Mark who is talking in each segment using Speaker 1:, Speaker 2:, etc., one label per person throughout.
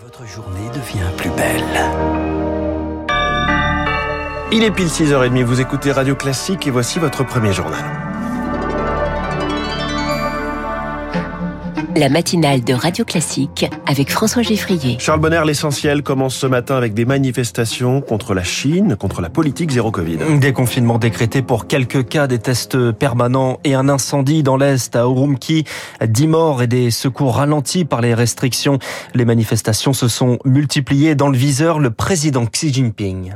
Speaker 1: Votre journée devient plus belle. Il est pile 6h30, vous écoutez Radio Classique et voici votre premier journal.
Speaker 2: La matinale de Radio Classique avec François Geffrier.
Speaker 1: Charles Bonner, l'essentiel commence ce matin avec des manifestations contre la Chine, contre la politique zéro Covid.
Speaker 3: Des confinements décrétés pour quelques cas, des tests permanents et un incendie dans l'Est à Urumqi. 10 morts et des secours ralentis par les restrictions. Les manifestations se sont multipliées dans le viseur le président Xi Jinping.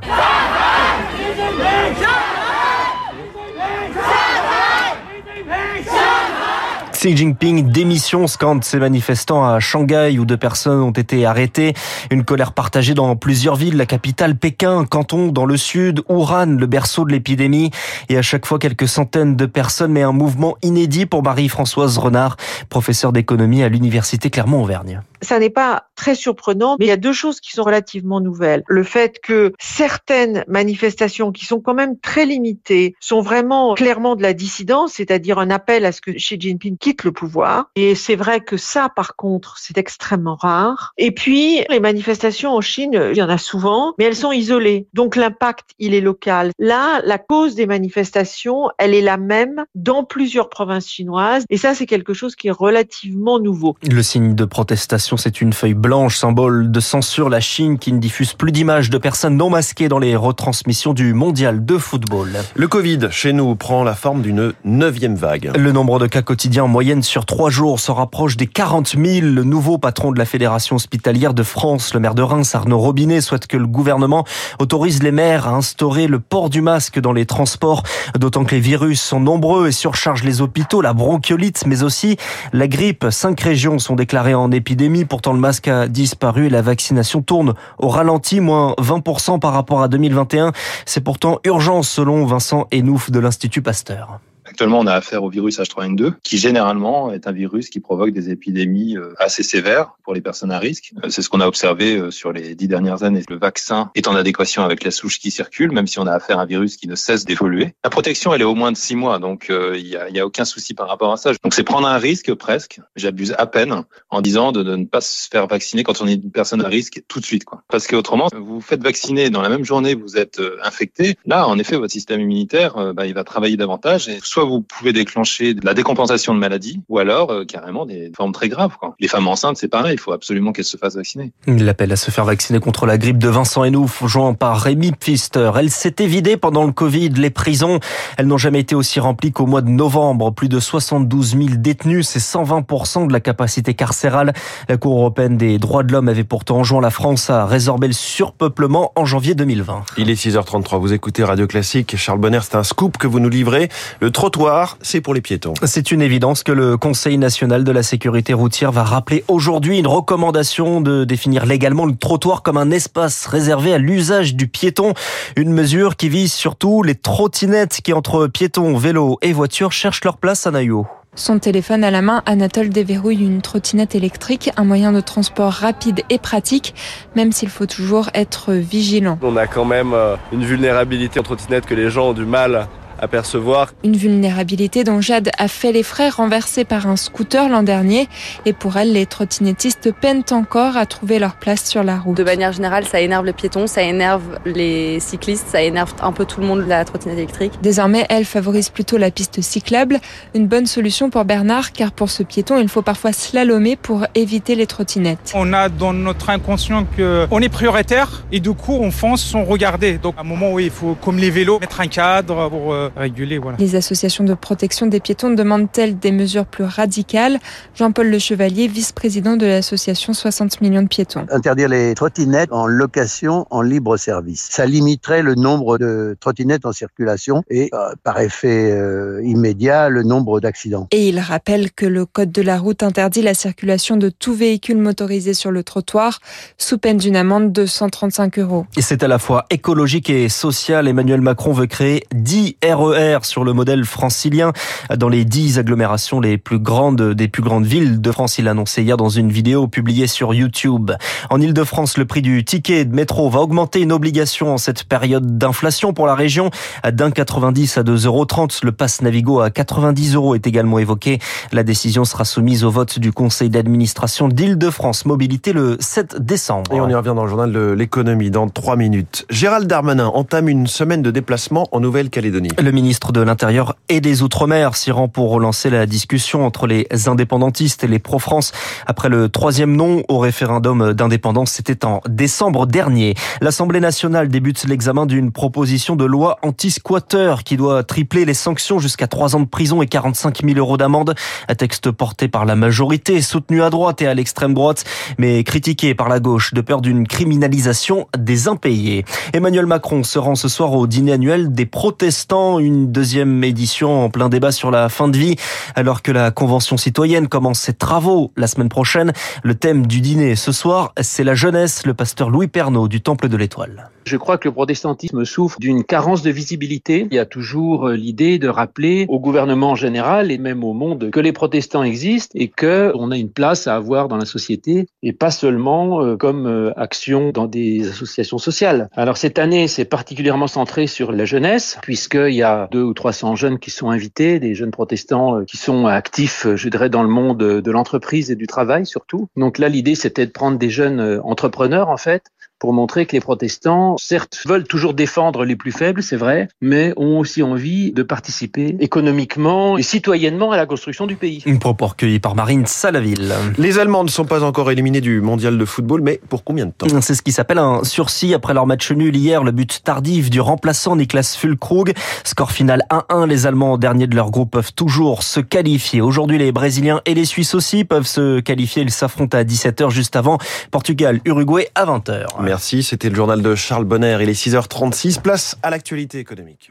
Speaker 3: Xi Jinping démission scande ces manifestants à Shanghai où deux personnes ont été arrêtées. Une colère partagée dans plusieurs villes, la capitale Pékin, Canton dans le sud, Wuhan, le berceau de l'épidémie. Et à chaque fois quelques centaines de personnes, mais un mouvement inédit pour Marie-Françoise Renard, professeure d'économie à l'université Clermont-Auvergne.
Speaker 4: Ça n'est pas très surprenant, mais il y a deux choses qui sont relativement nouvelles. Le fait que certaines manifestations qui sont quand même très limitées sont vraiment clairement de la dissidence, c'est-à-dire un appel à ce que Xi Jinping quitte le pouvoir. Et c'est vrai que ça, par contre, c'est extrêmement rare. Et puis, les manifestations en Chine, il y en a souvent, mais elles sont isolées. Donc l'impact, il est local. Là, la cause des manifestations, elle est la même dans plusieurs provinces chinoises. Et ça, c'est quelque chose qui est relativement nouveau.
Speaker 3: Le signe de protestation, c'est une feuille blanche, symbole de censure. La Chine qui ne diffuse plus d'images de personnes non masquées dans les retransmissions du mondial de football.
Speaker 1: Le Covid, chez nous, prend la forme d'une neuvième vague.
Speaker 3: Le nombre de cas quotidiens en moyenne sur trois jours se rapproche des 40 000. Le nouveau patron de la Fédération hospitalière de France, le maire de Reims, Arnaud Robinet, souhaite que le gouvernement autorise les maires à instaurer le port du masque dans les transports, d'autant que les virus sont nombreux et surchargent les hôpitaux, la bronchiolite, mais aussi la grippe. Cinq régions sont déclarées en épidémie. Pourtant, le masque a disparu et la vaccination tourne au ralenti, moins 20% par rapport à 2021. C'est pourtant urgent, selon Vincent Enouf de l'Institut Pasteur.
Speaker 5: Actuellement, on a affaire au virus H3N2, qui généralement est un virus qui provoque des épidémies euh, assez sévères pour les personnes à risque. Euh, c'est ce qu'on a observé euh, sur les dix dernières années. Le vaccin est en adéquation avec la souche qui circule, même si on a affaire à un virus qui ne cesse d'évoluer. La protection, elle est au moins de six mois, donc il n'y a, a aucun souci par rapport à ça. Donc c'est prendre un risque presque. J'abuse à peine en disant de, ne pas se faire vacciner quand on est une personne à risque tout de suite, quoi. Parce qu'autrement, vous vous faites vacciner dans la même journée, vous êtes infecté. Là, en effet, votre système immunitaire, bah, il va travailler davantage et soit vous pouvez déclencher de la décompensation de maladie ou alors euh, carrément des formes très graves. Quoi. Les femmes enceintes, c'est pareil, il faut absolument qu'elles se fassent vacciner.
Speaker 3: L'appel à se faire vacciner contre la grippe de Vincent Henouf, joint par Rémi Pfister. Elle s'était vidée pendant le Covid. Les prisons, elles n'ont jamais été aussi remplies qu'au mois de novembre. Plus de 72 000 détenus, c'est 120% de la capacité carcérale. La Cour européenne des droits de l'homme avait pourtant enjoint la France à résorber le surpeuplement en janvier 2020.
Speaker 1: Il est 6h33, vous écoutez Radio Classique. Charles Bonner, c'est un scoop que vous nous livrez. Le trottoir, c'est pour les piétons.
Speaker 3: C'est une évidence que le Conseil national de la sécurité routière va rappeler aujourd'hui une recommandation de définir légalement le trottoir comme un espace réservé à l'usage du piéton. Une mesure qui vise surtout les trottinettes qui entre piétons, vélos et voitures cherchent leur place à Naïo.
Speaker 6: Son téléphone à la main, Anatole déverrouille une trottinette électrique, un moyen de transport rapide et pratique, même s'il faut toujours être vigilant.
Speaker 7: On a quand même euh, une vulnérabilité en trottinette que les gens ont du mal apercevoir.
Speaker 6: Une vulnérabilité dont Jade a fait les frais renversés par un scooter l'an dernier. Et pour elle, les trottinettistes peinent encore à trouver leur place sur la route.
Speaker 8: De manière générale, ça énerve les piétons, ça énerve les cyclistes, ça énerve un peu tout le monde de la trottinette électrique.
Speaker 6: Désormais, elle favorise plutôt la piste cyclable. Une bonne solution pour Bernard, car pour ce piéton, il faut parfois slalomer pour éviter les trottinettes.
Speaker 9: On a dans notre inconscient qu'on est prioritaire et du coup, on fonce sans regarder. Donc, à un moment où il faut, comme les vélos, mettre un cadre pour réguler. Voilà.
Speaker 6: Les associations de protection des piétons demandent-elles des mesures plus radicales? Jean-Paul Le Chevalier, vice-président de l'association 60 millions de piétons.
Speaker 10: Interdire les trottinettes en location en libre service. Ça limiterait le nombre de trottinettes en circulation et euh, par effet euh, immédiat le nombre d'accidents.
Speaker 6: Et il rappelle que le code de la route interdit la circulation de tout véhicule motorisé sur le trottoir sous peine d'une amende de 135 euros.
Speaker 3: Et c'est à la fois écologique et social. Emmanuel Macron veut créer 10 aéroports RER sur le modèle francilien dans les dix agglomérations les plus grandes des plus grandes villes de France. Il annoncé hier dans une vidéo publiée sur YouTube. En Ile-de-France, le prix du ticket de métro va augmenter une obligation en cette période d'inflation pour la région d'un 90 à 2,30 euros. Le pass Navigo à 90 euros est également évoqué. La décision sera soumise au vote du conseil d'administration d'Île-de-France Mobilité le 7 décembre.
Speaker 1: Et on y revient dans le journal de l'économie dans trois minutes. Gérald Darmanin entame une semaine de déplacement en Nouvelle-Calédonie.
Speaker 3: Le ministre de l'Intérieur et des Outre-mer s'y rend pour relancer la discussion entre les indépendantistes et les pro-France après le troisième nom au référendum d'indépendance. C'était en décembre dernier. L'Assemblée nationale débute l'examen d'une proposition de loi anti-squatter qui doit tripler les sanctions jusqu'à trois ans de prison et 45 000 euros d'amende. Un texte porté par la majorité, soutenu à droite et à l'extrême droite, mais critiqué par la gauche de peur d'une criminalisation des impayés. Emmanuel Macron se rend ce soir au dîner annuel des protestants, une deuxième édition en plein débat sur la fin de vie, alors que la Convention citoyenne commence ses travaux la semaine prochaine. Le thème du dîner ce soir, c'est la jeunesse, le pasteur Louis Pernaud du Temple de l'Étoile.
Speaker 11: Je crois que le protestantisme souffre d'une carence de visibilité. Il y a toujours euh, l'idée de rappeler au gouvernement en général et même au monde que les protestants existent et que on a une place à avoir dans la société et pas seulement euh, comme euh, action dans des associations sociales. Alors cette année, c'est particulièrement centré sur la jeunesse puisqu'il y a deux ou 300 jeunes qui sont invités, des jeunes protestants qui sont actifs, je dirais, dans le monde de l'entreprise et du travail surtout. Donc là, l'idée, c'était de prendre des jeunes entrepreneurs en fait pour montrer que les protestants, certes, veulent toujours défendre les plus faibles, c'est vrai, mais ont aussi envie de participer économiquement et citoyennement à la construction du pays.
Speaker 3: Une propos recueillie par Marine Salaville.
Speaker 1: Les Allemands ne sont pas encore éliminés du mondial de football, mais pour combien de temps?
Speaker 3: C'est ce qui s'appelle un sursis après leur match nul hier, le but tardif du remplaçant Niklas Füllkrug. Score final 1-1, les Allemands derniers de leur groupe peuvent toujours se qualifier. Aujourd'hui, les Brésiliens et les Suisses aussi peuvent se qualifier. Ils s'affrontent à 17h juste avant Portugal-Uruguay à 20h.
Speaker 1: Merci, c'était le journal de Charles Bonner. Il est 6h36, place à l'actualité économique.